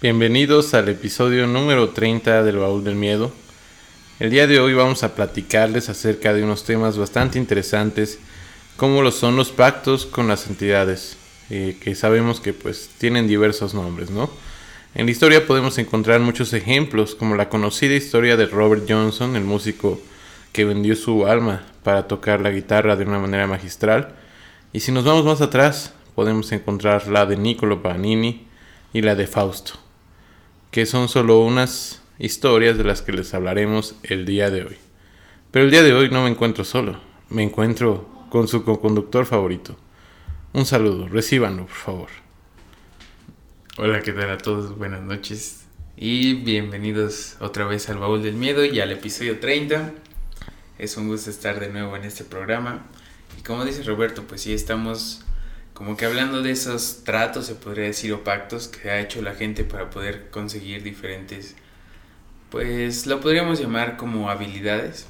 Bienvenidos al episodio número 30 del Baúl del Miedo. El día de hoy vamos a platicarles acerca de unos temas bastante interesantes, como lo son los pactos con las entidades, eh, que sabemos que pues tienen diversos nombres, ¿no? En la historia podemos encontrar muchos ejemplos, como la conocida historia de Robert Johnson, el músico que vendió su alma para tocar la guitarra de una manera magistral. Y si nos vamos más atrás, podemos encontrar la de Niccolo Paganini y la de Fausto que son solo unas historias de las que les hablaremos el día de hoy. Pero el día de hoy no me encuentro solo, me encuentro con su co-conductor favorito. Un saludo, recíbanlo, por favor. Hola, ¿qué tal a todos? Buenas noches y bienvenidos otra vez al Baúl del Miedo y al episodio 30. Es un gusto estar de nuevo en este programa. Y como dice Roberto, pues sí, estamos como que hablando de esos tratos, se podría decir, o pactos que ha hecho la gente para poder conseguir diferentes, pues lo podríamos llamar como habilidades,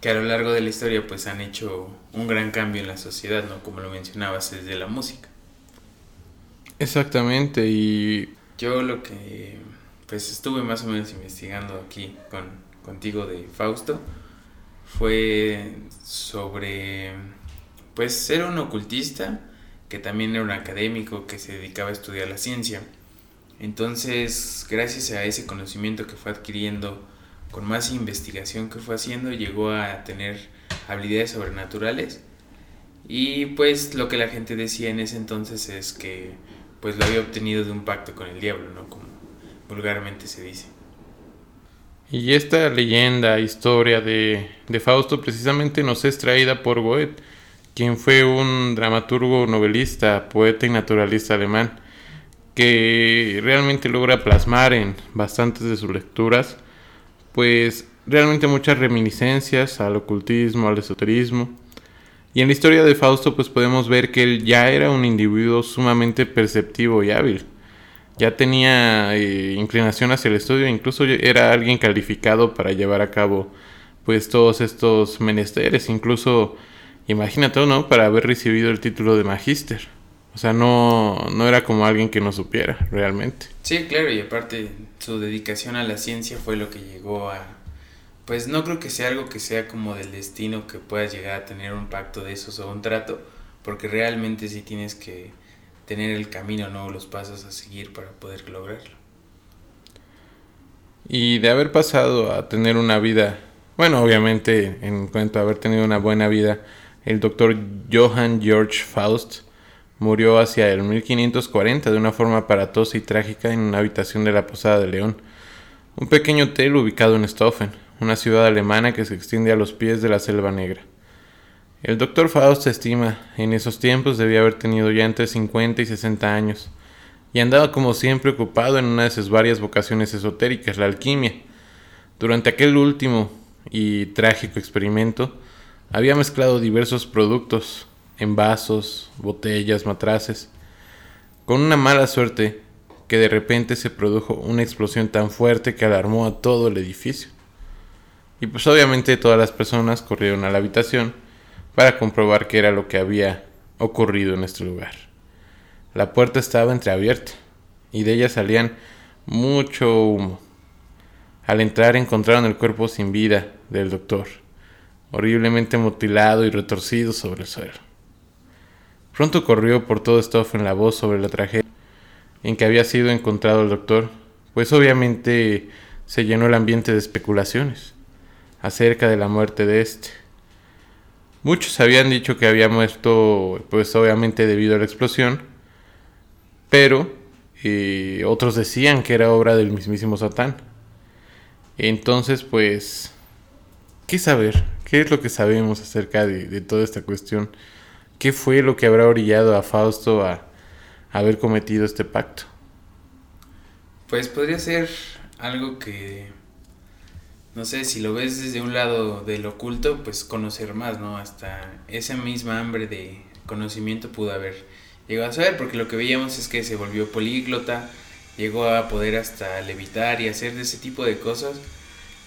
que a lo largo de la historia pues han hecho un gran cambio en la sociedad, ¿no? Como lo mencionabas, desde la música. Exactamente, y... Yo lo que pues estuve más o menos investigando aquí con, contigo de Fausto fue sobre pues era un ocultista que también era un académico que se dedicaba a estudiar la ciencia. Entonces, gracias a ese conocimiento que fue adquiriendo, con más investigación que fue haciendo, llegó a tener habilidades sobrenaturales. Y pues lo que la gente decía en ese entonces es que pues lo había obtenido de un pacto con el diablo, ¿no? Como vulgarmente se dice. Y esta leyenda, historia de, de Fausto precisamente nos es traída por Goethe quien fue un dramaturgo, novelista, poeta y naturalista alemán, que realmente logra plasmar en bastantes de sus lecturas, pues realmente muchas reminiscencias al ocultismo, al esoterismo. Y en la historia de Fausto pues podemos ver que él ya era un individuo sumamente perceptivo y hábil. Ya tenía eh, inclinación hacia el estudio, incluso era alguien calificado para llevar a cabo pues todos estos menesteres, incluso Imagínate, ¿no? Para haber recibido el título de magíster. O sea, no, no era como alguien que no supiera realmente. Sí, claro, y aparte su dedicación a la ciencia fue lo que llegó a... Pues no creo que sea algo que sea como del destino que puedas llegar a tener un pacto de esos o un trato, porque realmente sí tienes que tener el camino, ¿no? Los pasos a seguir para poder lograrlo. Y de haber pasado a tener una vida, bueno, obviamente en cuanto a haber tenido una buena vida, el doctor Johann George Faust murió hacia el 1540 de una forma aparatosa y trágica en una habitación de la Posada de León, un pequeño hotel ubicado en Stoffen, una ciudad alemana que se extiende a los pies de la Selva Negra. El doctor Faust estima, en esos tiempos debía haber tenido ya entre 50 y 60 años, y andaba como siempre ocupado en una de sus varias vocaciones esotéricas, la alquimia. Durante aquel último y trágico experimento, había mezclado diversos productos, envasos, botellas, matraces, con una mala suerte que de repente se produjo una explosión tan fuerte que alarmó a todo el edificio. Y pues obviamente todas las personas corrieron a la habitación para comprobar qué era lo que había ocurrido en este lugar. La puerta estaba entreabierta y de ella salían mucho humo. Al entrar encontraron el cuerpo sin vida del doctor horriblemente mutilado y retorcido sobre el suelo. Pronto corrió por todo en la voz sobre la tragedia en que había sido encontrado el doctor, pues obviamente se llenó el ambiente de especulaciones acerca de la muerte de este. Muchos habían dicho que había muerto, pues obviamente debido a la explosión, pero eh, otros decían que era obra del mismísimo Satán. Entonces, pues, ¿qué saber? ¿Qué es lo que sabemos acerca de, toda esta cuestión? ¿Qué fue lo que habrá orillado a Fausto a, haber cometido este pacto? Pues podría ser algo que, no sé, si lo ves desde un lado del oculto, pues conocer más, ¿no? Hasta esa misma hambre de conocimiento pudo haber llegado a saber, porque lo que veíamos es que se volvió políglota, llegó a poder hasta levitar y hacer de ese tipo de cosas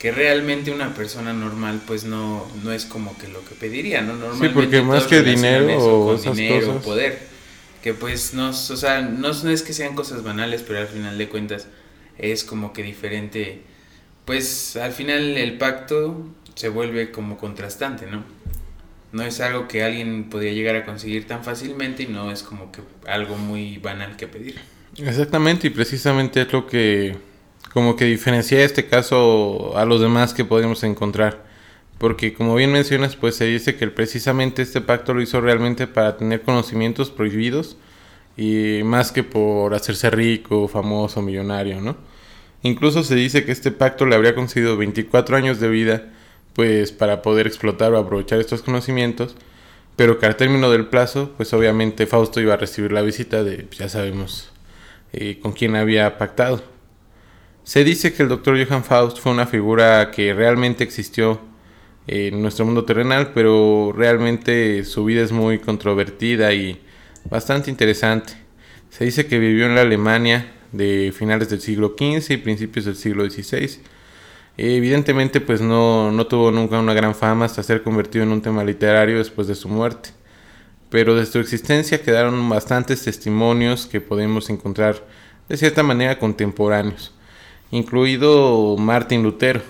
que realmente una persona normal pues no, no es como que lo que pediría, ¿no? Normalmente sí, porque más que dinero o esas dinero, cosas. poder, que pues no, o sea, no, no es que sean cosas banales, pero al final de cuentas es como que diferente, pues al final el pacto se vuelve como contrastante, ¿no? No es algo que alguien podría llegar a conseguir tan fácilmente y no es como que algo muy banal que pedir. Exactamente, y precisamente es lo que como que diferencia este caso a los demás que podemos encontrar. Porque como bien mencionas, pues se dice que precisamente este pacto lo hizo realmente para tener conocimientos prohibidos y más que por hacerse rico, famoso, millonario, ¿no? Incluso se dice que este pacto le habría concedido 24 años de vida, pues para poder explotar o aprovechar estos conocimientos, pero que al término del plazo, pues obviamente Fausto iba a recibir la visita de, ya sabemos, eh, con quién había pactado. Se dice que el doctor Johann Faust fue una figura que realmente existió en nuestro mundo terrenal, pero realmente su vida es muy controvertida y bastante interesante. Se dice que vivió en la Alemania de finales del siglo XV y principios del siglo XVI. Evidentemente pues no, no tuvo nunca una gran fama hasta ser convertido en un tema literario después de su muerte. Pero de su existencia quedaron bastantes testimonios que podemos encontrar de cierta manera contemporáneos incluido Martín Lutero.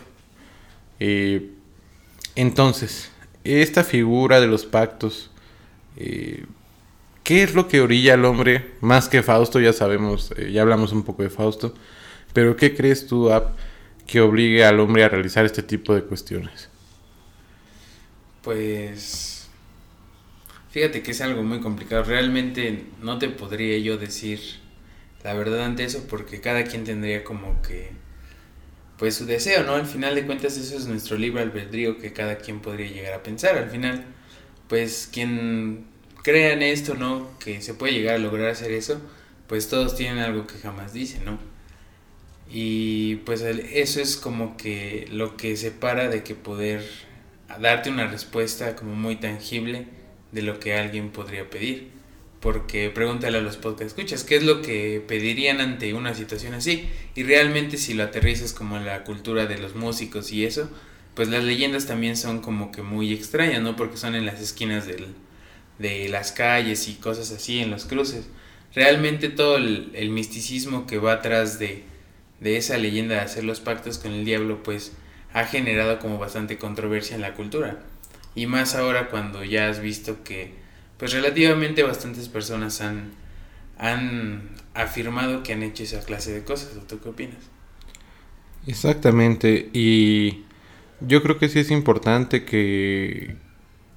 Eh, entonces, esta figura de los pactos, eh, ¿qué es lo que orilla al hombre más que Fausto? Ya sabemos, eh, ya hablamos un poco de Fausto, pero ¿qué crees tú, que obligue al hombre a realizar este tipo de cuestiones? Pues, fíjate que es algo muy complicado. Realmente no te podría yo decir la verdad ante eso porque cada quien tendría como que pues su deseo, ¿no? Al final de cuentas eso es nuestro libre albedrío que cada quien podría llegar a pensar. Al final, pues quien crea en esto, ¿no? Que se puede llegar a lograr hacer eso, pues todos tienen algo que jamás dicen, ¿no? Y pues eso es como que lo que separa de que poder darte una respuesta como muy tangible de lo que alguien podría pedir porque pregúntale a los podcast escuchas qué es lo que pedirían ante una situación así y realmente si lo aterrizas como la cultura de los músicos y eso pues las leyendas también son como que muy extrañas no porque son en las esquinas del, de las calles y cosas así en los cruces. Realmente todo el, el misticismo que va atrás de, de esa leyenda de hacer los pactos con el diablo pues ha generado como bastante controversia en la cultura. Y más ahora cuando ya has visto que pues relativamente bastantes personas han, han afirmado que han hecho esa clase de cosas. ¿Tú qué opinas? Exactamente, y yo creo que sí es importante que,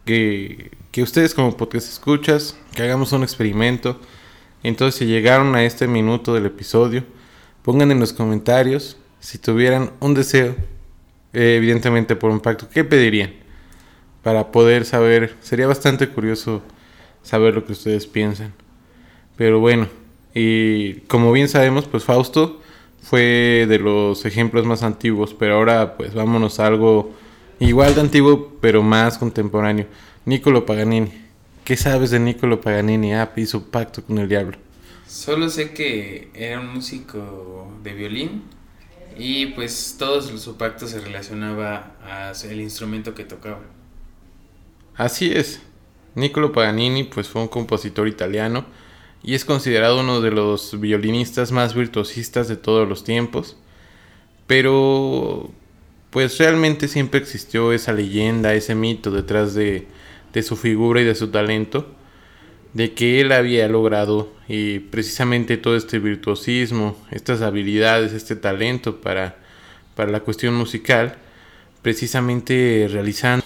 que, que ustedes como podcast escuchas, que hagamos un experimento. Entonces, si llegaron a este minuto del episodio, pongan en los comentarios si tuvieran un deseo, eh, evidentemente por un pacto, ¿qué pedirían? Para poder saber, sería bastante curioso saber lo que ustedes piensan. Pero bueno, y como bien sabemos, pues Fausto fue de los ejemplos más antiguos, pero ahora pues vámonos a algo igual de antiguo, pero más contemporáneo. Niccolo Paganini. ¿Qué sabes de Niccolo Paganini? Ah, hizo pacto con el diablo. Solo sé que era un músico de violín y pues todo su pacto se relacionaba al instrumento que tocaba. Así es. Niccolo Paganini pues fue un compositor italiano y es considerado uno de los violinistas más virtuosistas de todos los tiempos. Pero pues realmente siempre existió esa leyenda, ese mito detrás de, su figura y de su talento, de que él había logrado y precisamente todo este virtuosismo, estas habilidades, este talento para la cuestión musical, precisamente realizando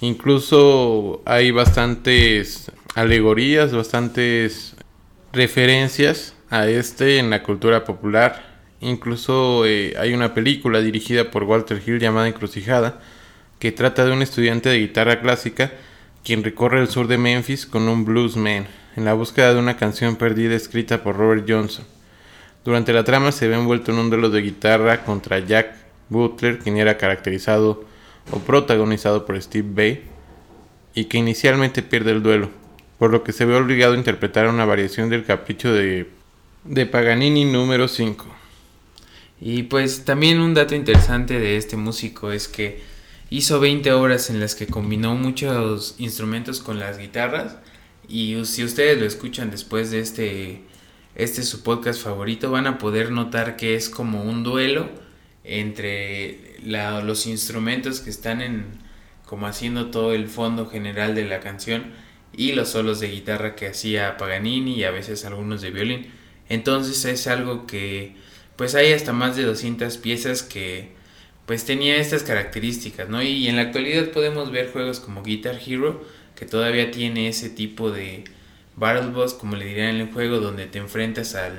Incluso hay bastantes alegorías, bastantes referencias a este en la cultura popular. Incluso eh, hay una película dirigida por Walter Hill llamada Encrucijada, que trata de un estudiante de guitarra clásica quien recorre el sur de Memphis con un bluesman en la búsqueda de una canción perdida escrita por Robert Johnson. Durante la trama se ve envuelto en un duelo de guitarra contra Jack Butler, quien era caracterizado o protagonizado por Steve Bay, y que inicialmente pierde el duelo, por lo que se ve obligado a interpretar una variación del capricho de, de Paganini número 5. Y pues también un dato interesante de este músico es que hizo 20 obras en las que combinó muchos instrumentos con las guitarras y si ustedes lo escuchan después de este este es su podcast favorito van a poder notar que es como un duelo entre los instrumentos que están en como haciendo todo el fondo general de la canción y los solos de guitarra que hacía Paganini y a veces algunos de violín. Entonces es algo que pues hay hasta más de 200 piezas que pues tenía estas características, ¿no? Y en la actualidad podemos ver juegos como Guitar Hero que todavía tiene ese tipo de Battle Boss, como le dirían en el juego, donde te enfrentas al,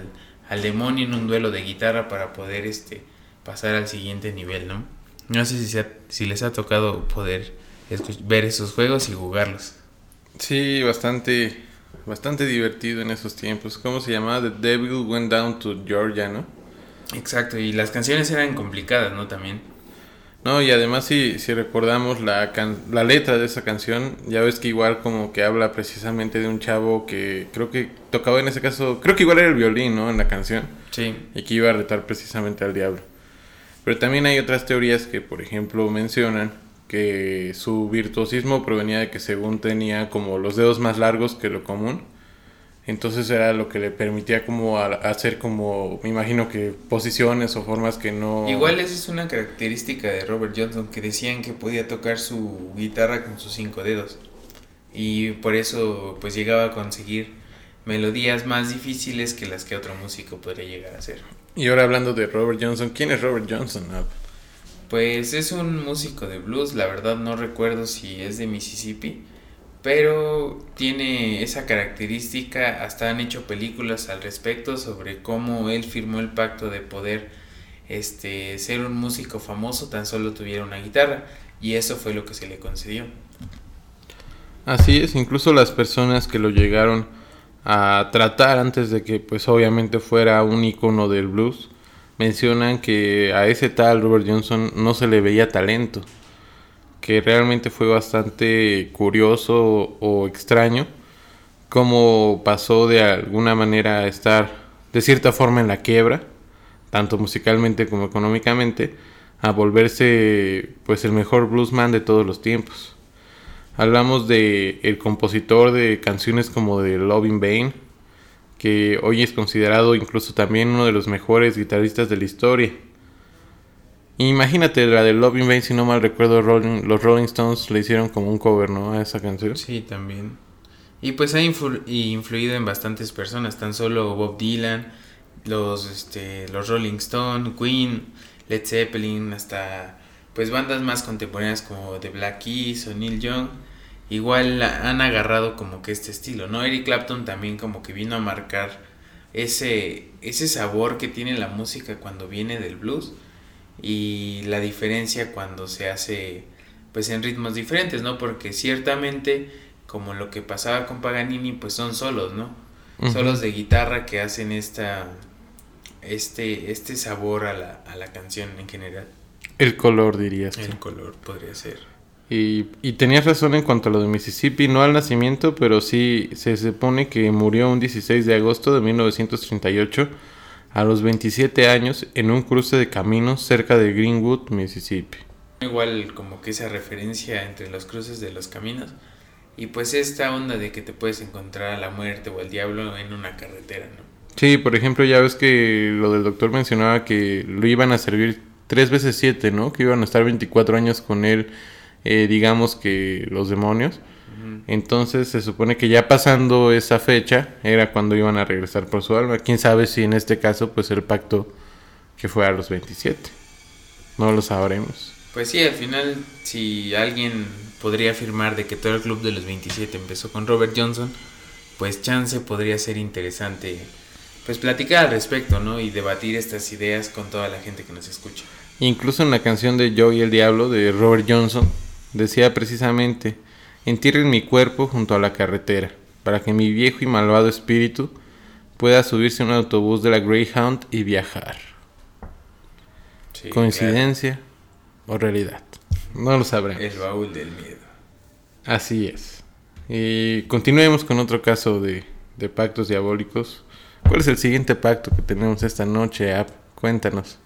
al demonio en un duelo de guitarra para poder este pasar al siguiente nivel, ¿no? No sé si, si les ha tocado poder ver esos juegos y jugarlos. Sí, bastante, bastante divertido en esos tiempos. ¿Cómo se llamaba? The Devil Went Down to Georgia, ¿no? Exacto, y las canciones eran complicadas, ¿no? También. No, y además si, si recordamos la, la letra de esa canción, ya ves que igual como que habla precisamente de un chavo que creo que tocaba en ese caso, creo que igual era el violín, ¿no? En la canción. Sí. Y que iba a retar precisamente al diablo. Pero también hay otras teorías que, por ejemplo, mencionan que su virtuosismo provenía de que según tenía como los dedos más largos que lo común. Entonces era lo que le permitía como hacer como, me imagino que posiciones o formas que no... Igual esa es una característica de Robert Johnson, que decían que podía tocar su guitarra con sus cinco dedos. Y por eso pues llegaba a conseguir melodías más difíciles que las que otro músico podría llegar a hacer. Y ahora hablando de Robert Johnson, ¿quién es Robert Johnson? Pues es un músico de blues, la verdad no recuerdo si es de Mississippi, pero tiene esa característica, hasta han hecho películas al respecto sobre cómo él firmó el pacto de poder este, ser un músico famoso tan solo tuviera una guitarra, y eso fue lo que se le concedió. Así es, incluso las personas que lo llegaron a tratar antes de que pues obviamente fuera un icono del blues. Mencionan que a ese tal Robert Johnson no se le veía talento, que realmente fue bastante curioso o extraño cómo pasó de alguna manera a estar de cierta forma en la quiebra, tanto musicalmente como económicamente, a volverse pues el mejor bluesman de todos los tiempos. Hablamos de el compositor de canciones como de Loving Bane, que hoy es considerado incluso también uno de los mejores guitarristas de la historia. Imagínate la de Loving Bane, si no mal recuerdo, los Rolling Stones le hicieron como un cover, ¿no? A esa canción. Sí, también. Y pues ha influido en bastantes personas, tan solo Bob Dylan, los, este, los Rolling Stones, Queen, Led Zeppelin, hasta pues bandas más contemporáneas como The Black Keys o Neil Young igual han agarrado como que este estilo, ¿no? Eric Clapton también como que vino a marcar ese, ese sabor que tiene la música cuando viene del blues y la diferencia cuando se hace pues en ritmos diferentes, ¿no? Porque ciertamente como lo que pasaba con Paganini pues son solos, ¿no? Solos de guitarra que hacen esta este este sabor a la, a la canción en general. El color dirías. El color podría ser. Y, y, tenías razón en cuanto a lo de Mississippi, no al nacimiento, pero sí se supone que murió un 16 de agosto de 1938 a los 27 años en un cruce de caminos cerca de Greenwood, Mississippi. Igual como que esa referencia entre los cruces de los caminos y pues esta onda de que te puedes encontrar a la muerte o al diablo en una carretera, ¿no? Sí, por ejemplo, ya ves que lo del doctor mencionaba que lo iban a servir tres veces siete, ¿no? Que iban a estar 24 años con él, eh, digamos que los demonios. Entonces se supone que ya pasando esa fecha era cuando iban a regresar por su alma. Quién sabe si en este caso pues el pacto que fue a los 27. No lo sabremos. Pues sí, al final si alguien podría afirmar de que todo el club de los 27 empezó con Robert Johnson, pues chance podría ser interesante pues platicar al respecto, ¿no? Y debatir estas ideas con toda la gente que nos escucha. Incluso en la canción de Yo y el Diablo de Robert Johnson decía precisamente, entierren mi cuerpo junto a la carretera, para que mi viejo y malvado espíritu pueda subirse a un autobús de la Greyhound y viajar. Sí, ¿Coincidencia o realidad? No lo sabremos. El baúl del miedo. Así es. Y continuemos con otro caso de, de pactos diabólicos. ¿Cuál es el siguiente pacto que tenemos esta noche, App? Cuéntanos.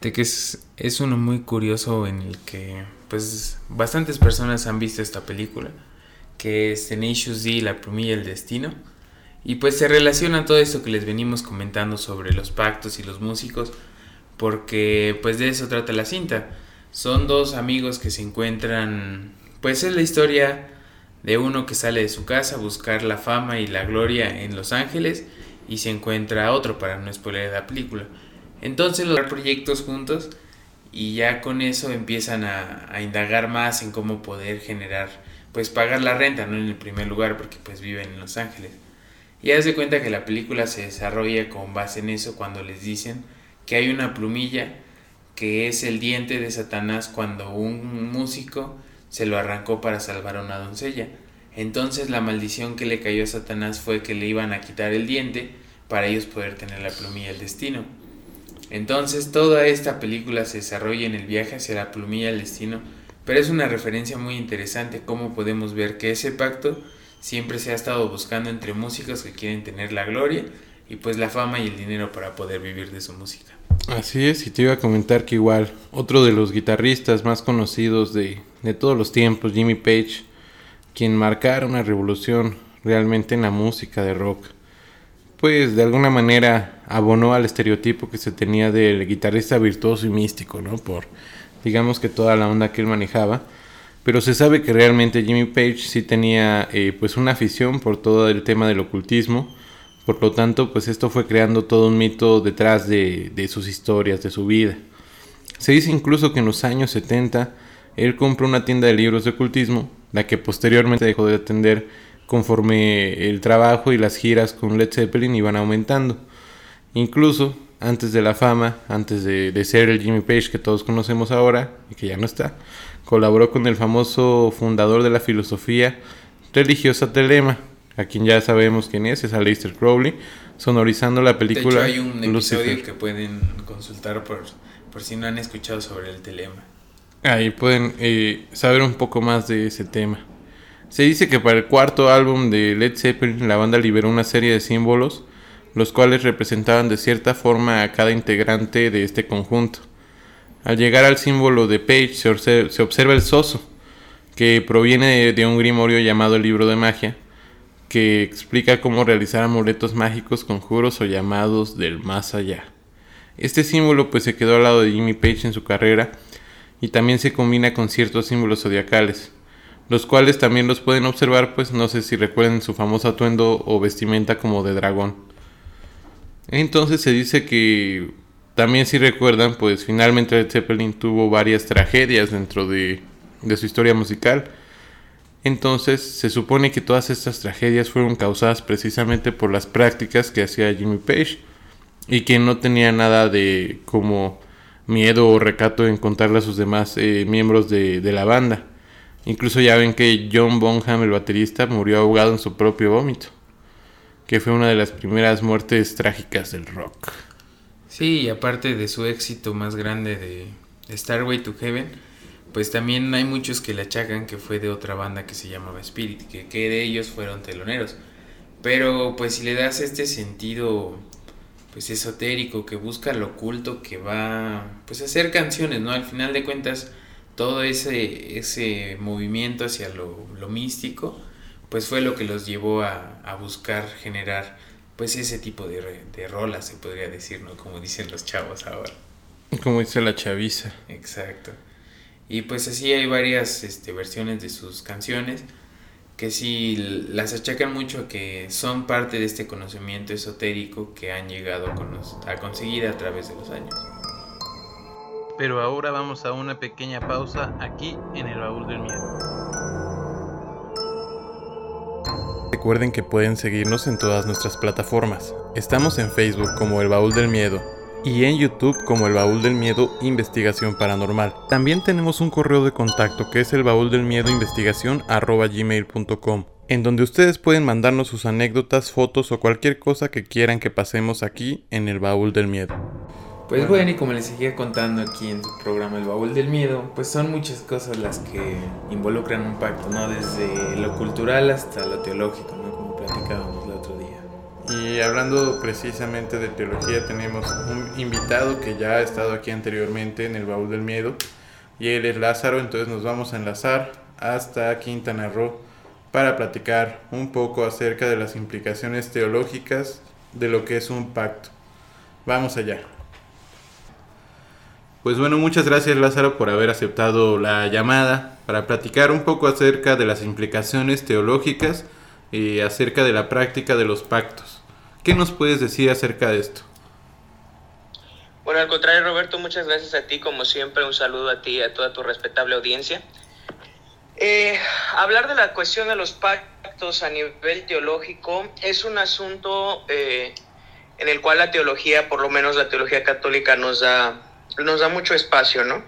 De que es, es uno muy curioso en el que pues bastantes personas han visto esta película, que es Tenacious D, La plumilla del destino. Y pues se relaciona todo esto que les venimos comentando sobre los pactos y los músicos, porque pues de eso trata la cinta. Son dos amigos que se encuentran, pues es la historia de uno que sale de su casa a buscar la fama y la gloria en Los Ángeles y se encuentra otro para no spoiler la película. Entonces los proyectos juntos y ya con eso empiezan a, a, indagar más en cómo poder generar, pues pagar la renta, no en el primer lugar porque pues viven en Los Ángeles. Y haz de cuenta que la película se desarrolla con base en eso cuando les dicen que hay una plumilla que es el diente de Satanás cuando un músico se lo arrancó para salvar a una doncella. Entonces la maldición que le cayó a Satanás fue que le iban a quitar el diente para ellos poder tener la plumilla del destino. Entonces toda esta película se desarrolla en el viaje hacia la plumilla del destino, pero es una referencia muy interesante cómo podemos ver que ese pacto siempre se ha estado buscando entre músicos que quieren tener la gloria y pues la fama y el dinero para poder vivir de su música. Así es, y te iba a comentar que igual otro de los guitarristas más conocidos de, de todos los tiempos, Jimmy Page, quien marcara una revolución realmente en la música de rock, pues de alguna manera abonó al estereotipo que se tenía del guitarrista virtuoso y místico, ¿no? Por, digamos que toda la onda que él manejaba. Pero se sabe que realmente Jimmy Page sí tenía eh, pues una afición por todo el tema del ocultismo. Por lo tanto, pues esto fue creando todo un mito detrás de, de sus historias, de su vida. Se dice incluso que en los años 70 él compró una tienda de libros de ocultismo, la que posteriormente dejó de atender conforme el trabajo y las giras con Led Zeppelin iban aumentando. Incluso antes de la fama, antes de, de, ser el Jimmy Page que todos conocemos ahora y que ya no está, colaboró con el famoso fundador de la filosofía religiosa Telema, a quien ya sabemos quién es, es Aleister Crowley, sonorizando la película. De hecho, hay un episodio que pueden consultar por, por si no han escuchado sobre el Telema. Ahí pueden eh, saber un poco más de ese tema. Se dice que para el cuarto álbum de Led Zeppelin la banda liberó una serie de símbolos, los cuales representaban de cierta forma a cada integrante de este conjunto. Al llegar al símbolo de Page se observa, se observa el soso, que proviene de, de un grimorio llamado el libro de magia, que explica cómo realizar amuletos mágicos, conjuros o llamados del más allá. Este símbolo pues se quedó al lado de Jimmy Page en su carrera y también se combina con ciertos símbolos zodiacales, los cuales también los pueden observar, pues no sé si recuerden su famoso atuendo o vestimenta como de dragón. Entonces se dice que también si recuerdan, pues finalmente Led Zeppelin tuvo varias tragedias dentro de, de su historia musical. Entonces se supone que todas estas tragedias fueron causadas precisamente por las prácticas que hacía Jimmy Page y que no tenía nada de como miedo o recato en contarle a sus demás eh, miembros de, de, la banda. Incluso ya ven que John Bonham, el baterista, murió ahogado en su propio vómito, que fue una de las primeras muertes trágicas del rock. Sí, y aparte de su éxito más grande de Starway to Heaven, pues también hay muchos que le achacan que fue de otra banda que se llamaba Spirit, que, que de ellos fueron teloneros. Pero pues si le das este sentido pues esotérico, que busca lo oculto, que va pues a hacer canciones, ¿no? Al final de cuentas, todo ese, ese movimiento hacia lo, lo místico, pues fue lo que los llevó a, a buscar generar pues ese tipo de, de rolas, se podría decir, ¿no? Como dicen los chavos ahora. Como dice la chaviza. Exacto. Y pues así hay varias este, versiones de sus canciones que sí las achacan mucho que son parte de este conocimiento esotérico que han llegado a, a conseguir a través de los años. Pero ahora vamos a una pequeña pausa aquí en el baúl del miedo. Recuerden que pueden seguirnos en todas nuestras plataformas. Estamos en Facebook como El Baúl del Miedo y en YouTube como El Baúl del Miedo Investigación Paranormal. También tenemos un correo de contacto que es el baúl del miedo investigación gmail.com. en donde ustedes pueden mandarnos sus anécdotas, fotos o cualquier cosa que quieran que pasemos aquí en el baúl del miedo. Pues bueno, y como les seguía contando aquí en tu programa El Baúl del Miedo, pues son muchas cosas las que involucran un pacto, ¿no? Desde lo cultural hasta lo teológico, ¿no? Como platicábamos. Y hablando precisamente de teología, tenemos un invitado que ya ha estado aquí anteriormente en el Baúl del Miedo, y él es Lázaro, entonces nos vamos a enlazar hasta Quintana Roo para platicar un poco acerca de las implicaciones teológicas de lo que es un pacto. Vamos allá. Pues bueno, muchas gracias Lázaro por haber aceptado la llamada para platicar un poco acerca de las implicaciones teológicas y acerca de la práctica de los pactos. ¿Qué nos puedes decir acerca de esto? Bueno, al contrario Roberto, muchas gracias a ti, como siempre, un saludo a ti y a toda tu respetable audiencia. Eh, hablar de la cuestión de los pactos a nivel teológico es un asunto eh, en el cual la teología, por lo menos la teología católica, nos da nos da mucho espacio, ¿no?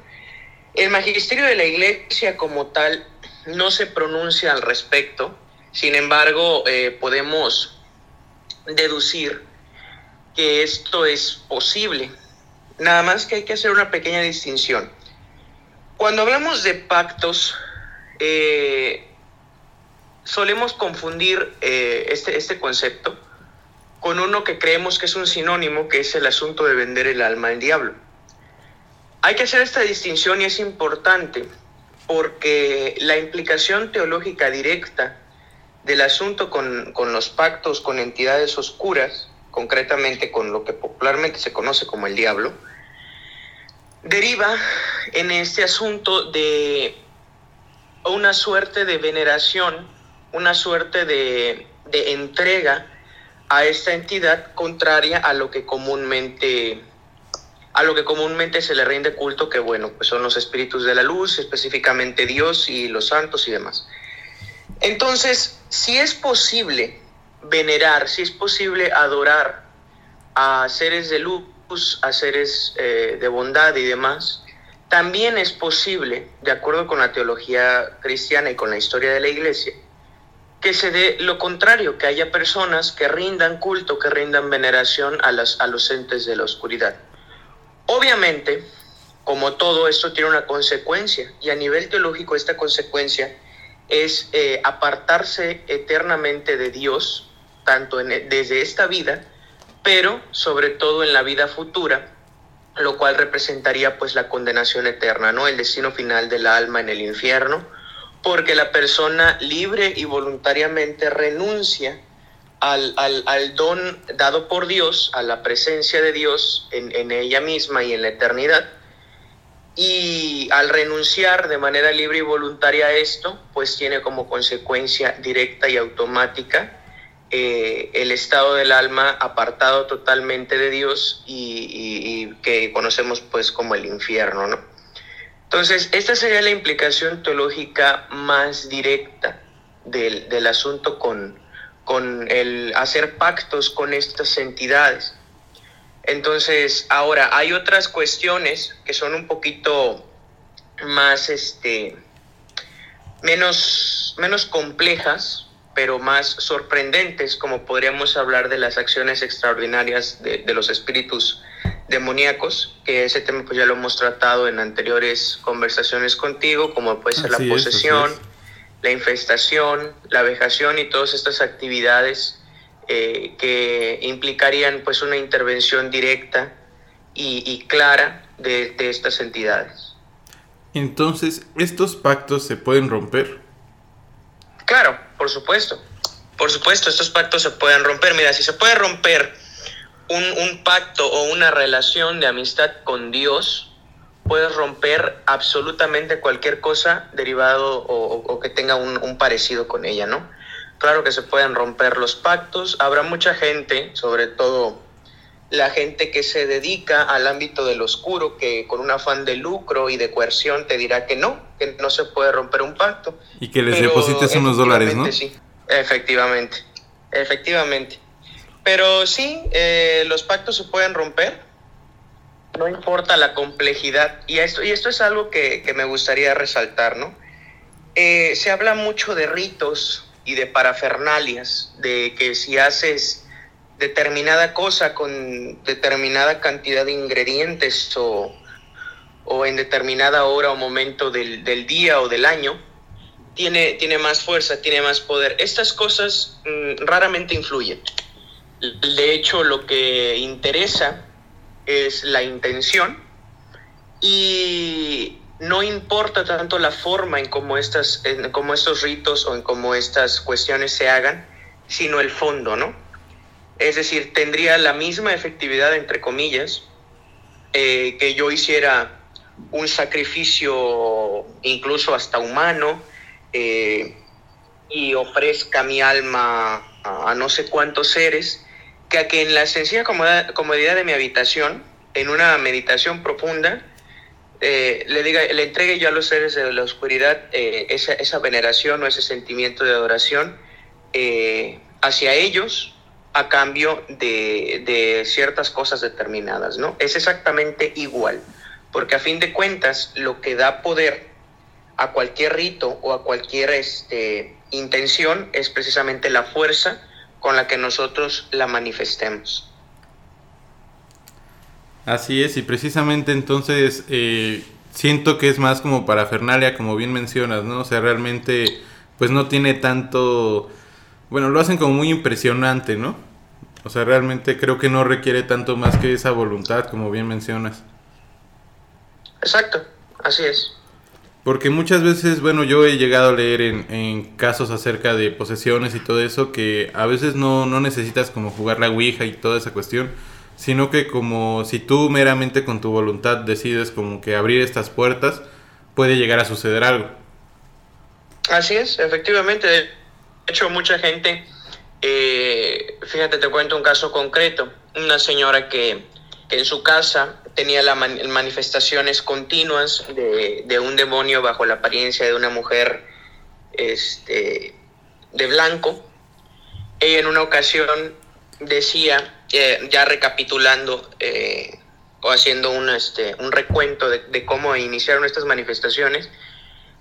El magisterio de la iglesia como tal no se pronuncia al respecto, sin embargo eh, podemos deducir que esto es posible. Nada más que hay que hacer una pequeña distinción. Cuando hablamos de pactos, eh, solemos confundir eh, este, este concepto con uno que creemos que es un sinónimo, que es el asunto de vender el alma al diablo. Hay que hacer esta distinción y es importante porque la implicación teológica directa del asunto con, los pactos con entidades oscuras, concretamente con lo que popularmente se conoce como el diablo, deriva en este asunto de una suerte de veneración, una suerte de, de entrega a esta entidad contraria a lo que comúnmente a lo que comúnmente se le rinde culto, que bueno, pues son los espíritus de la luz, específicamente Dios y los santos y demás. Entonces, si es posible venerar, si es posible adorar a seres de luz, a seres eh, de bondad y demás, también es posible, de acuerdo con la teología cristiana y con la historia de la iglesia, que se dé lo contrario, que haya personas que rindan culto, que rindan veneración a, las, a los entes de la oscuridad. Obviamente, como todo esto tiene una consecuencia y a nivel teológico esta consecuencia es eh, apartarse eternamente de Dios, tanto desde esta vida, pero sobre todo en la vida futura, lo cual representaría pues la condenación eterna, ¿no? El destino final del alma en el infierno, porque la persona libre y voluntariamente renuncia al, don dado por Dios, a la presencia de Dios en, ella misma y en la eternidad. Y al renunciar de manera libre y voluntaria a esto, pues tiene como consecuencia directa y automática eh, el estado del alma apartado totalmente de Dios y, que conocemos pues como el infierno, ¿no? Entonces, esta sería la implicación teológica más directa del, del asunto con, con el hacer pactos con estas entidades. Entonces, ahora hay otras cuestiones que son un poquito más, este, menos, menos complejas, pero más sorprendentes, como podríamos hablar de las acciones extraordinarias de, los espíritus demoníacos, que ese tema pues ya lo hemos tratado en anteriores conversaciones contigo, como puede ser la posesión la infestación, la vejación y todas estas actividades eh, que implicarían pues una intervención directa y, clara de, de, estas entidades. Entonces, ¿estos pactos se pueden romper? Claro, por supuesto. Por supuesto, estos pactos se pueden romper. Mira, si se puede romper un, un pacto o una relación de amistad con Dios, puedes romper absolutamente cualquier cosa derivado o, que tenga un, parecido con ella, ¿no? Claro que se pueden romper los pactos, habrá mucha gente, sobre todo la gente que se dedica al ámbito del oscuro, que con un afán de lucro y de coerción te dirá que no, que no se puede romper un pacto. Y que les deposites unos dólares, ¿no? Sí, efectivamente, efectivamente. Pero sí, eh, los pactos se pueden romper, no importa la complejidad. Y esto, y esto es algo que, me gustaría resaltar, ¿no? Eh, se habla mucho de ritos y de parafernalias, de que si haces determinada cosa con determinada cantidad de ingredientes o, o en determinada hora o momento del, del, día o del año, tiene, tiene más fuerza, tiene más poder. Estas cosas mm, raramente influyen. De hecho, lo que interesa es la intención y no importa tanto la forma en cómo, estas, en cómo estos ritos o en cómo estas cuestiones se hagan, sino el fondo, ¿no? Es decir, tendría la misma efectividad, entre comillas, eh, que yo hiciera un sacrificio incluso hasta humano eh, y ofrezca mi alma a, no sé cuántos seres, que a que en la sencilla comodidad de mi habitación, en una meditación profunda, eh, le, diga, le entregue yo a los seres de la oscuridad eh, esa, esa, veneración o ese sentimiento de adoración eh, hacia ellos a cambio de, ciertas cosas determinadas, ¿no? Es exactamente igual, porque a fin de cuentas lo que da poder a cualquier rito o a cualquier este, intención es precisamente la fuerza con la que nosotros la manifestemos. Así es, y precisamente entonces eh, siento que es más como parafernalia, como bien mencionas, ¿no? O sea, realmente pues no tiene tanto, bueno, lo hacen como muy impresionante, ¿no? O sea, realmente creo que no requiere tanto más que esa voluntad, como bien mencionas. Exacto, así es. Porque muchas veces, bueno, yo he llegado a leer en, en, casos acerca de posesiones y todo eso, que a veces no, no necesitas como jugar la Ouija y toda esa cuestión, sino que como si tú meramente con tu voluntad decides como que abrir estas puertas, puede llegar a suceder algo. Así es, efectivamente. De hecho, mucha gente, eh, fíjate, te cuento un caso concreto. Una señora que, que en su casa tenía las man manifestaciones continuas de, de, un demonio bajo la apariencia de una mujer este, de blanco. Ella en una ocasión decía, eh, ya recapitulando eh, o haciendo un, este, un recuento de, de, cómo iniciaron estas manifestaciones,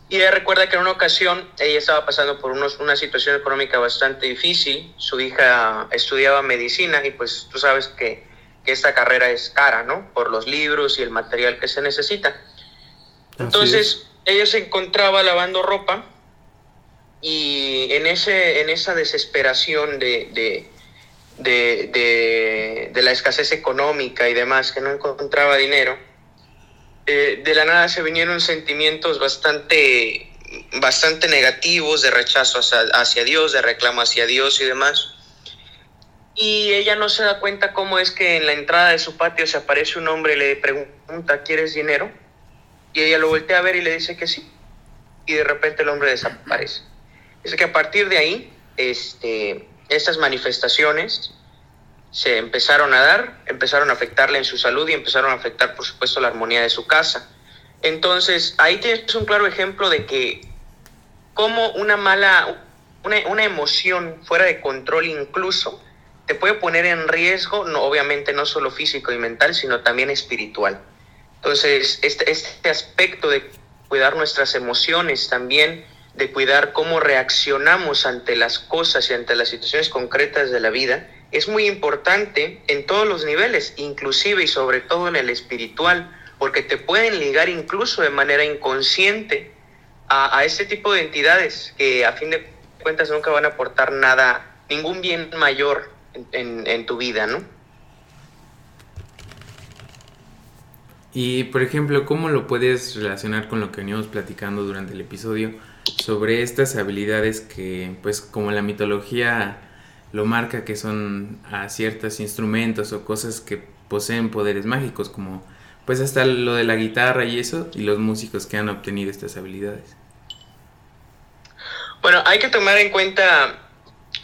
y ella recuerda que en una ocasión ella estaba pasando por unos, una situación económica bastante difícil, su hija estudiaba medicina y pues tú sabes que, que esta carrera es cara, ¿no? Por los libros y el material que se necesita. Entonces, ella se encontraba lavando ropa y en, ese, en esa desesperación de, de, de, de, la escasez económica y demás, que no encontraba dinero, eh, de la nada se vinieron sentimientos bastante, bastante negativos de rechazo hacia, hacia, Dios, de reclamo hacia Dios y demás. Y ella no se da cuenta cómo es que en la entrada de su patio se aparece un hombre y le pregunta, ¿quieres dinero? Y ella lo voltea a ver y le dice que sí. Y de repente el hombre desaparece. Es que a partir de ahí, este, estas manifestaciones se empezaron a dar, empezaron a afectarle en su salud y empezaron a afectar, por supuesto, la armonía de su casa. Entonces, ahí tienes un claro ejemplo de que como una mala, una, una emoción fuera de control incluso, te puede poner en riesgo, no, obviamente no solo físico y mental, sino también espiritual. Entonces, este, este aspecto de cuidar nuestras emociones también de cuidar cómo reaccionamos ante las cosas y ante las situaciones concretas de la vida, es muy importante en todos los niveles, inclusive y sobre todo en el espiritual, porque te pueden ligar incluso de manera inconsciente a, a este tipo de entidades que a fin de cuentas nunca van a aportar nada, ningún bien mayor en, en, en tu vida, ¿no? Y por ejemplo, ¿cómo lo puedes relacionar con lo que veníamos platicando durante el episodio? Sobre estas habilidades que, pues como la mitología lo marca, que son a ciertos instrumentos o cosas que poseen poderes mágicos, como pues hasta lo de la guitarra y eso, y los músicos que han obtenido estas habilidades. Bueno, hay que tomar en cuenta,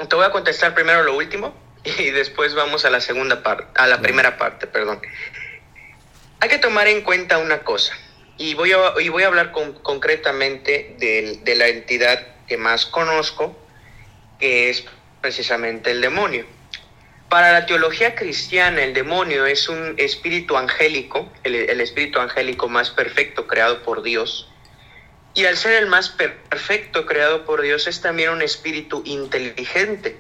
te voy a contestar primero lo último y después vamos a la segunda parte, a la primera parte, perdón. Hay que tomar en cuenta una cosa. Y voy a, y voy a hablar con, concretamente de, la entidad que más conozco, que es precisamente el demonio. Para la teología cristiana, el demonio es un espíritu angélico, el, el, espíritu angélico más perfecto creado por Dios. Y al ser el más perfecto creado por Dios es también un espíritu inteligente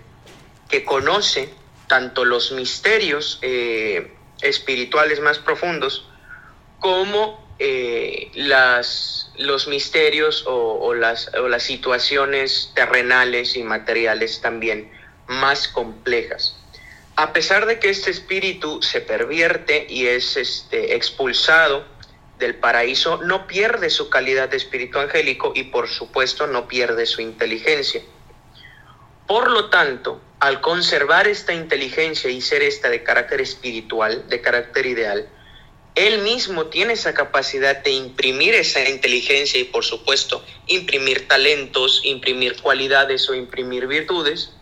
que conoce tanto los misterios eh, espirituales más profundos como eh, las, los misterios o, las, o las situaciones terrenales y materiales también más complejas. A pesar de que este espíritu se pervierte y es este, expulsado del paraíso, no pierde su calidad de espíritu angélico y por supuesto no pierde su inteligencia. Por lo tanto, al conservar esta inteligencia y ser esta de carácter espiritual, de carácter ideal, él mismo tiene esa capacidad de imprimir esa inteligencia y por supuesto imprimir talentos, imprimir cualidades o imprimir virtudes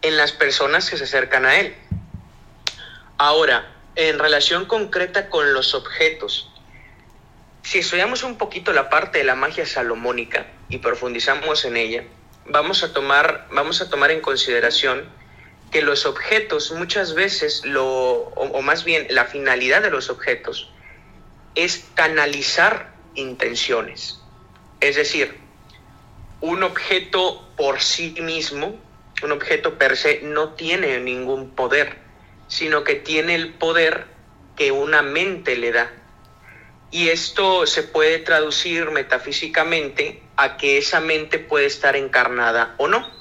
en las personas que se acercan a él. Ahora, en relación concreta con los objetos, si estudiamos un poquito la parte de la magia salomónica y profundizamos en ella, vamos a tomar, vamos a tomar en consideración que los objetos muchas veces, lo, o, más bien la finalidad de los objetos, es canalizar intenciones. Es decir, un objeto por sí mismo, un objeto per se, no tiene ningún poder, sino que tiene el poder que una mente le da. Y esto se puede traducir metafísicamente a que esa mente puede estar encarnada o no.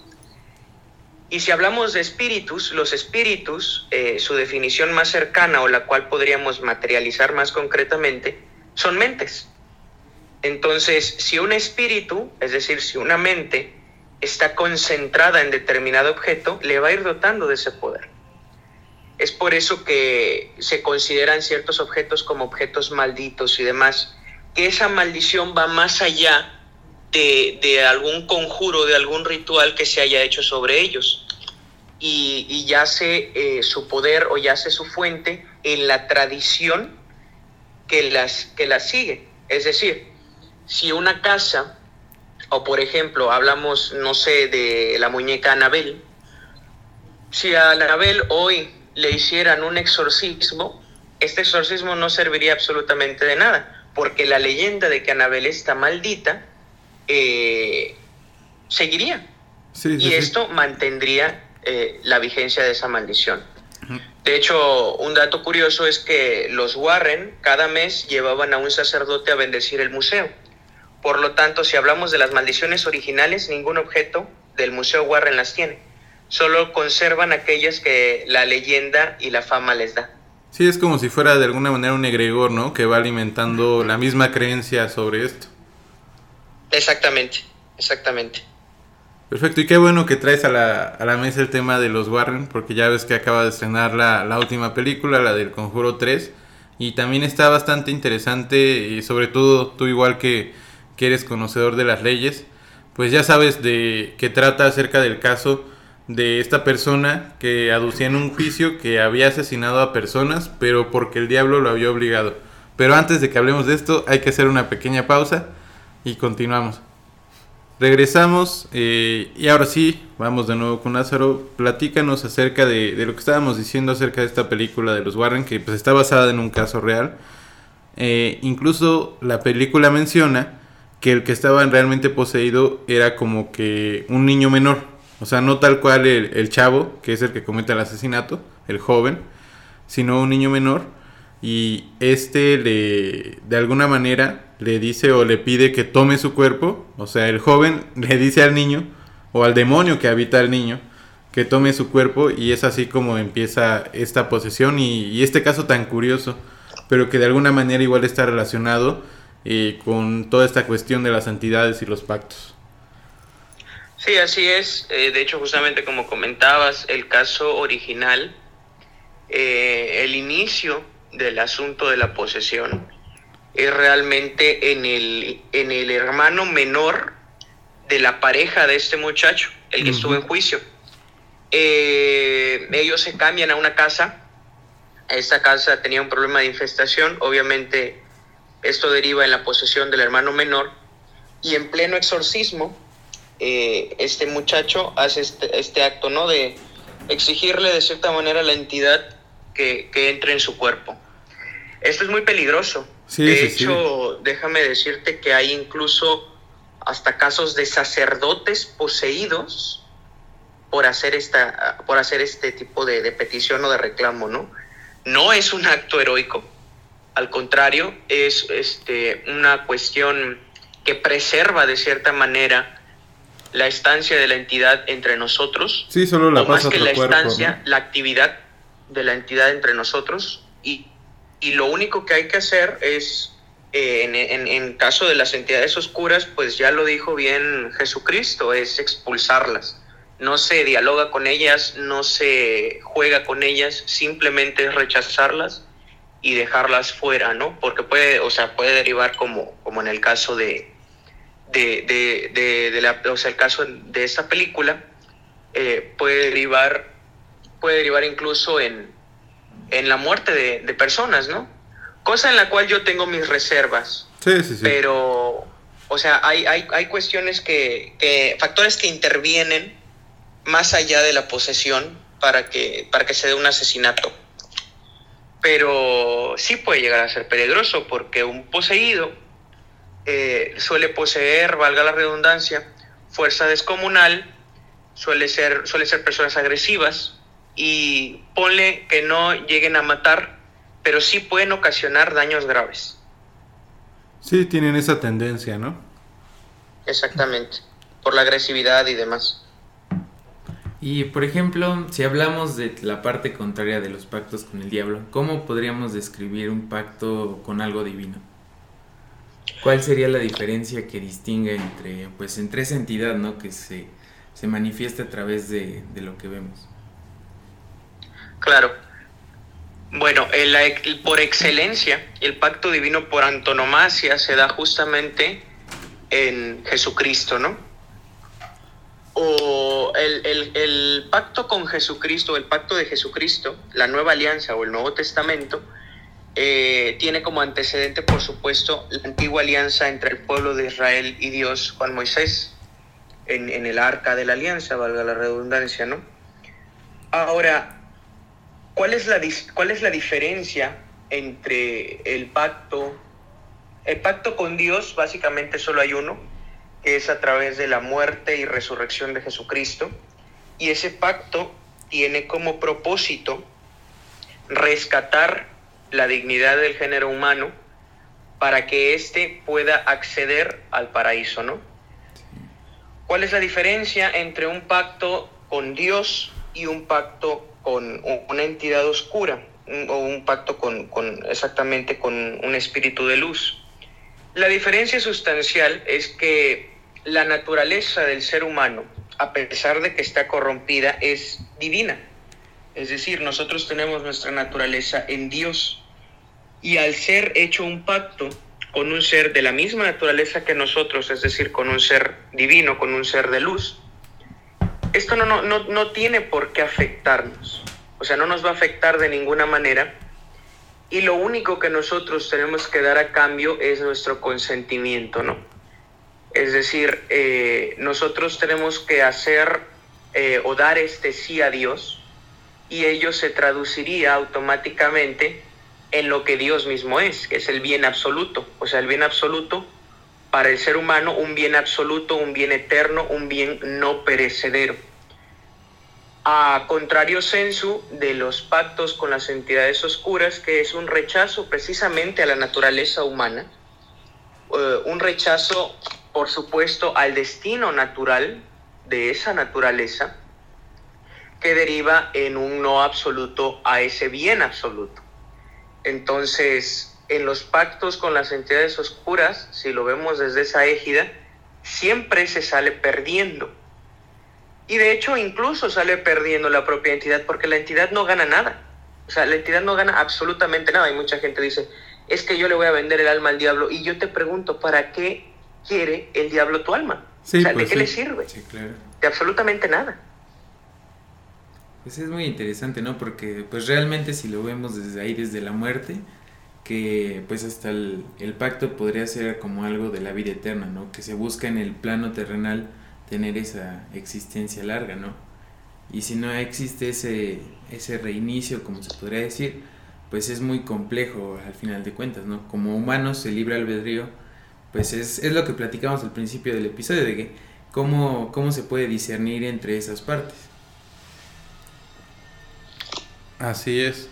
Y si hablamos de espíritus, los espíritus, eh, su definición más cercana o la cual podríamos materializar más concretamente, son mentes. Entonces, si un espíritu, es decir, si una mente está concentrada en determinado objeto, le va a ir dotando de ese poder. Es por eso que se consideran ciertos objetos como objetos malditos y demás, que esa maldición va más allá de, algún conjuro, de algún ritual que se haya hecho sobre ellos. Y, y yace eh, su poder o yace su fuente en la tradición que las, que las sigue. Es decir, si una casa, o por ejemplo, hablamos, no sé, de la muñeca Anabel, si a Anabel hoy le hicieran un exorcismo, este exorcismo no serviría absolutamente de nada, porque la leyenda de que Anabel está maldita eh, seguiría. y esto mantendría eh, la vigencia de esa maldición. De hecho, un dato curioso es que los Warren cada mes llevaban a un sacerdote a bendecir el museo. Por lo tanto, si hablamos de las maldiciones originales, ningún objeto del Museo Warren las tiene solo conservan aquellas que la leyenda y la fama les da. Sí, es como si fuera de alguna manera un egregor, ¿no? Que va alimentando la misma creencia sobre esto. Exactamente, exactamente. Perfecto, y qué bueno que traes a la, a la mesa el tema de los Warren, porque ya ves que acaba de estrenar la, la última película, la del Conjuro 3, y también está bastante interesante, y sobre todo tú igual que, que eres conocedor de las leyes, pues ya sabes de que trata acerca del caso de esta persona que aducía en un juicio que había asesinado a personas, pero porque el diablo lo había obligado. Pero antes de que hablemos de esto, hay que hacer una pequeña pausa y continuamos. Regresamos eh, y ahora sí, vamos de nuevo con Lázaro. Platícanos acerca de, lo que estábamos diciendo acerca de esta película de los Warren, que pues está basada en un caso real. Eh, incluso la película menciona que el que estaba realmente poseído era como que un niño menor. O sea, no tal cual el, chavo, que es el que comete el asesinato, el joven, sino un niño menor. Y este le, de alguna manera, le dice o le pide que tome su cuerpo. O sea, el joven le dice al niño, o al demonio que habita al niño, que tome su cuerpo. Y es así como empieza esta posesión. Y, este caso tan curioso, pero que de alguna manera igual está relacionado eh, con toda esta cuestión de las entidades y los pactos. Sí, así es. Eh, de hecho, justamente como comentabas, el caso original, eh, el inicio del asunto de la posesión es realmente en el, en el hermano menor de la pareja de este muchacho, el que estuvo en juicio. Eh, ellos se cambian a una casa. Esta casa tenía un problema de infestación. Obviamente, esto deriva en la posesión del hermano menor. Y en pleno exorcismo, eh, este muchacho hace este, este, acto, ¿no? De exigirle de cierta manera a la entidad que, entre en su cuerpo. Esto es muy peligroso. de hecho, déjame decirte que hay incluso hasta casos de sacerdotes poseídos por hacer, esta, por hacer este tipo de, de petición o de reclamo, ¿no? No es un acto heroico, al contrario, es este, una cuestión que preserva de cierta manera la estancia de la entidad entre nosotros. Sí, solo la o más que la cuerpo, estancia, ¿no? la actividad de la entidad entre nosotros. Y, y lo único que hay que hacer es, eh, en, en- caso de las entidades oscuras, pues ya lo dijo bien Jesucristo, es expulsarlas. No se dialoga con ellas, no se juega con ellas, simplemente es rechazarlas y dejarlas fuera, ¿no? Porque puede, o sea, puede derivar como, como en el caso de, de, de, de- de la, o sea, el caso de esta película, eh, puede derivar, puede derivar incluso en, en la muerte de, de personas, ¿no? Cosa en la cual yo tengo mis reservas, Sí, sí, sí. pero, o sea, hay, hay, hay cuestiones que, que, factores que intervienen más allá de la posesión para que, para que se dé un asesinato. Pero sí puede llegar a ser peligroso porque un poseído eh, suele poseer, valga la redundancia, fuerza descomunal, suele ser, suele ser personas agresivas y ponle que no lleguen a matar, pero sí pueden ocasionar daños graves. Sí, tienen esa tendencia, ¿no? Exactamente, por la agresividad y demás. Y por ejemplo, si hablamos de la parte contraria de los pactos con el diablo, ¿cómo podríamos describir un pacto con algo divino? ¿Cuál sería la diferencia que distingue entre, pues, entre esa entidad, ¿no? que se, se manifiesta a través de, de lo que vemos? Claro. Bueno, por excelencia, el pacto divino por antonomasia se da justamente en Jesucristo, ¿no? O el, el- el pacto con Jesucristo, el pacto de Jesucristo, la nueva alianza o el Nuevo Testamento, eh, tiene como antecedente, por supuesto, la antigua alianza entre el pueblo de Israel y Dios, Juan Moisés, en, en el arca de la alianza, valga la redundancia, ¿no? Ahora, ¿Cuál es, la, ¿Cuál es la diferencia entre el pacto? El pacto con Dios básicamente solo hay uno, que es a través de la muerte y resurrección de Jesucristo. Y ese pacto tiene como propósito rescatar la dignidad del género humano para que éste pueda acceder al paraíso, ¿no? ¿Cuál es la diferencia entre un pacto con Dios y un pacto con una entidad oscura o un pacto con, con- exactamente con un espíritu de luz? La diferencia sustancial es que la naturaleza del ser humano, a pesar de que está corrompida, es divina. Es decir, nosotros tenemos nuestra naturaleza en Dios. Y al ser hecho un pacto con un ser de la misma naturaleza que nosotros, es decir, con un ser divino, con un ser de luz, esto no, no, no, no tiene por qué afectarnos. O sea, no nos va a afectar de ninguna manera. Y lo único que nosotros tenemos que dar a cambio es nuestro consentimiento, ¿no? Es decir, eh, nosotros tenemos que hacer eh, o dar este sí a Dios y ello se traduciría automáticamente en lo que Dios mismo es, que es el bien absoluto. O sea, el bien absoluto para el ser humano, un bien absoluto, un bien eterno, un bien no perecedero. A contrario sensu de los pactos con las entidades oscuras, que es un rechazo precisamente a la naturaleza humana, eh, un rechazo, por supuesto, al destino natural de esa naturaleza, que deriva en un no absoluto a ese bien absoluto. Entonces, en los pactos con las entidades oscuras, si lo vemos desde esa égida, siempre se sale perdiendo. Y de hecho, incluso sale perdiendo la propia entidad porque la entidad no gana nada. O sea, la entidad no gana absolutamente nada. Y mucha gente dice, es que yo le voy a vender el alma al diablo. Y yo te pregunto, ¿para qué quiere el diablo tu alma? Sí, o sea, pues ¿de qué sí. le sirve? Sí, claro. De absolutamente nada. Pues es muy interesante, ¿no? Porque pues realmente si lo vemos desde ahí, desde la muerte, que pues hasta el, pacto podría ser como algo de la vida eterna, ¿no? Que se busca en el plano terrenal tener esa existencia larga, ¿no? Y si no existe ese, ese reinicio, como se podría decir, pues es muy complejo al final de cuentas, ¿no? Como humanos el libre albedrío pues es, es lo que platicamos al principio del episodio, de que cómo, cómo se puede discernir entre esas partes. Así es.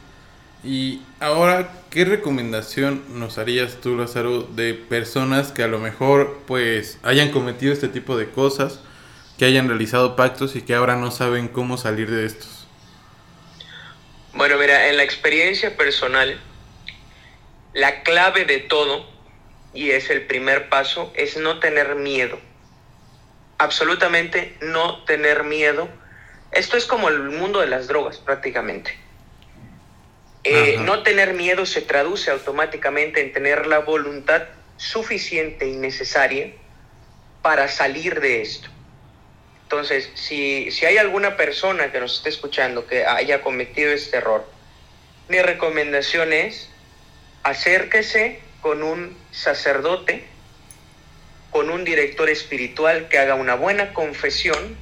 Y ahora, ¿qué recomendación nos harías tú, Lázaro, de personas que a lo mejor pues hayan cometido este tipo de cosas, que hayan realizado pactos y que ahora no saben cómo salir de estos? Bueno, mira, en la experiencia personal, la clave de todo, y es el primer paso, es no tener miedo. Absolutamente no tener miedo. Esto es como el mundo de las drogas, prácticamente eh, no tener miedo se traduce automáticamente en tener la voluntad suficiente y necesaria para salir de esto. Entonces, si, si hay alguna persona que nos esté escuchando que haya cometido este error, mi recomendación es acérquese con un sacerdote, con un director espiritual que haga una buena confesión,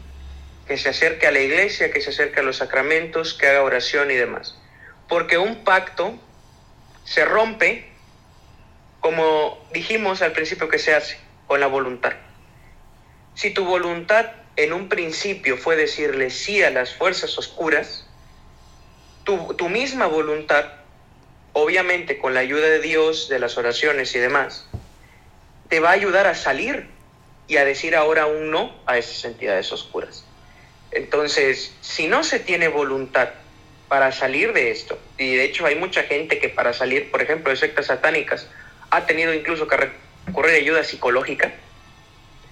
que se acerque a la iglesia, que se acerque a los sacramentos, que haga oración y demás. Porque un pacto se rompe, como dijimos al principio que se hace, con la voluntad. Si tu voluntad en un principio fue decirle sí a las fuerzas oscuras, tu, tu misma voluntad, obviamente con la ayuda de Dios, de las oraciones y demás, te va a ayudar a salir y a decir ahora un no a esas entidades oscuras. Entonces, si no se tiene voluntad para salir de esto. Y de hecho hay mucha gente que para salir, por ejemplo, de sectas satánicas, ha tenido incluso que recurrir a ayuda psicológica.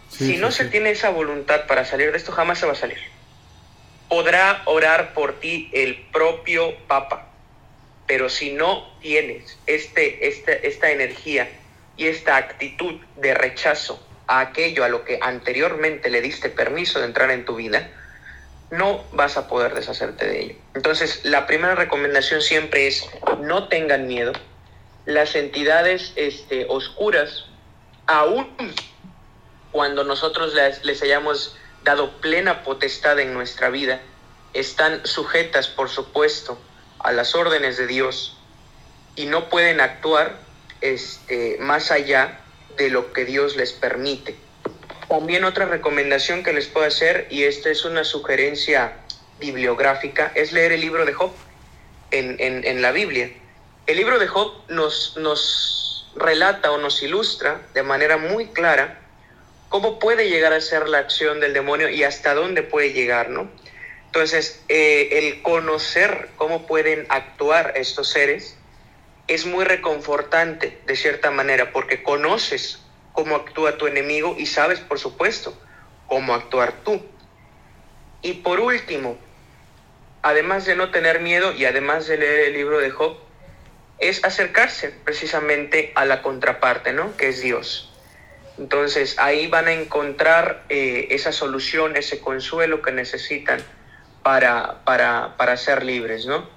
si no se tiene esa voluntad para salir de esto, jamás se va a salir. Podrá orar por ti el propio Papa, pero si no tienes este, este, esta energía y esta actitud de rechazo a aquello a lo que anteriormente le diste permiso de entrar en tu vida, no vas a poder deshacerte de ello. Entonces, la primera recomendación siempre es no tengan miedo. Las entidades este, oscuras, aún cuando nosotros les, les hayamos dado plena potestad en nuestra vida, están sujetas, por supuesto, a las órdenes de Dios y no pueden actuar este, más allá de lo que Dios les permite. También otra recomendación que les puedo hacer, y esta es una sugerencia bibliográfica, es leer el libro de Job en, la Biblia. El libro de Job nos, nos relata o nos ilustra de manera muy clara cómo puede llegar a ser la acción del demonio y hasta dónde puede llegar, ¿no? Entonces, eh, el conocer cómo pueden actuar estos seres es muy reconfortante de cierta manera, porque conoces cómo actúa tu enemigo y sabes, por supuesto, cómo actuar tú. Y por último, además de no tener miedo y además de leer el libro de Job, es acercarse precisamente a la contraparte, ¿no? Que es Dios. Entonces ahí van a encontrar eh, esa solución, ese consuelo que necesitan para, para, para ser libres, ¿no?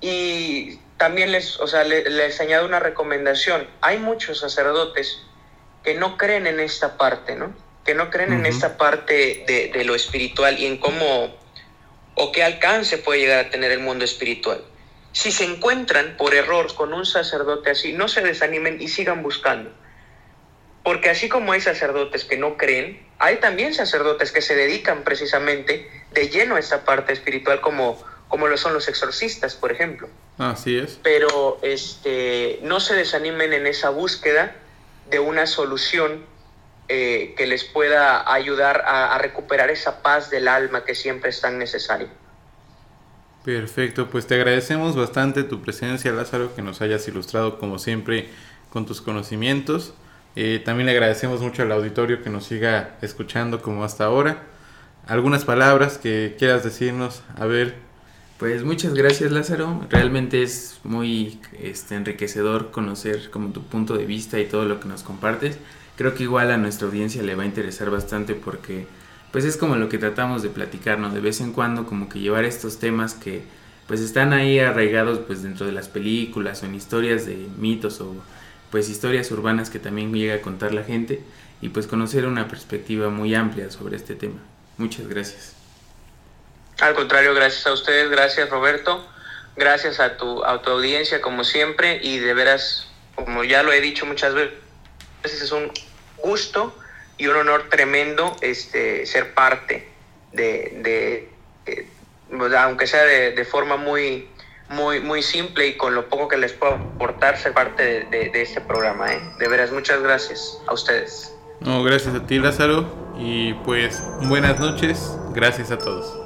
Y también les, o sea, les, les añado una recomendación. Hay muchos sacerdotes que no creen en esta parte, ¿no? Que no creen en esta parte de, lo espiritual y en cómo o qué alcance puede llegar a tener el mundo espiritual. Si se encuentran por error con un sacerdote así, no se desanimen y sigan buscando. Porque así como hay sacerdotes que no creen, hay también sacerdotes que se dedican precisamente de lleno a esta parte espiritual como, como lo son los exorcistas, por ejemplo. Así es. Pero este, no se desanimen en esa búsqueda de una solución eh, que les pueda ayudar a, recuperar esa paz del alma que siempre es tan necesaria. Perfecto, pues te agradecemos bastante tu presencia, Lázaro, que nos hayas ilustrado como siempre con tus conocimientos. Eh, también le agradecemos mucho al auditorio que nos siga escuchando como hasta ahora. ¿Algunas palabras que quieras decirnos? A ver, pues muchas gracias Lázaro, realmente es muy este, enriquecedor conocer como tu punto de vista y todo lo que nos compartes. Creo que igual a nuestra audiencia le va a interesar bastante porque pues es como lo que tratamos de platicarnos de vez en cuando como que llevar estos temas que pues están ahí arraigados pues dentro de las películas o en historias de mitos o pues historias urbanas que también llega a contar la gente y pues conocer una perspectiva muy amplia sobre este tema. Muchas gracias. Al contrario, gracias a ustedes, gracias Roberto, gracias a tu, a tu audiencia como siempre y de veras, como ya lo he dicho muchas veces, es un gusto y un honor tremendo este, ser parte de, de, eh, aunque sea de, de, forma muy, muy, muy simple y con lo poco que les puedo aportar, ser parte de, este programa. ¿eh? De veras, muchas gracias a ustedes. No, gracias a ti Lázaro y pues buenas noches, gracias a todos.